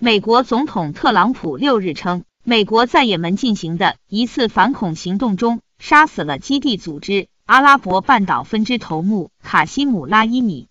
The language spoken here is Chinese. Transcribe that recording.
美国总统特朗普六日称美国在也门进行的一次反恐行动中杀死了基地组织阿拉伯半岛分支头目卡西姆拉伊米。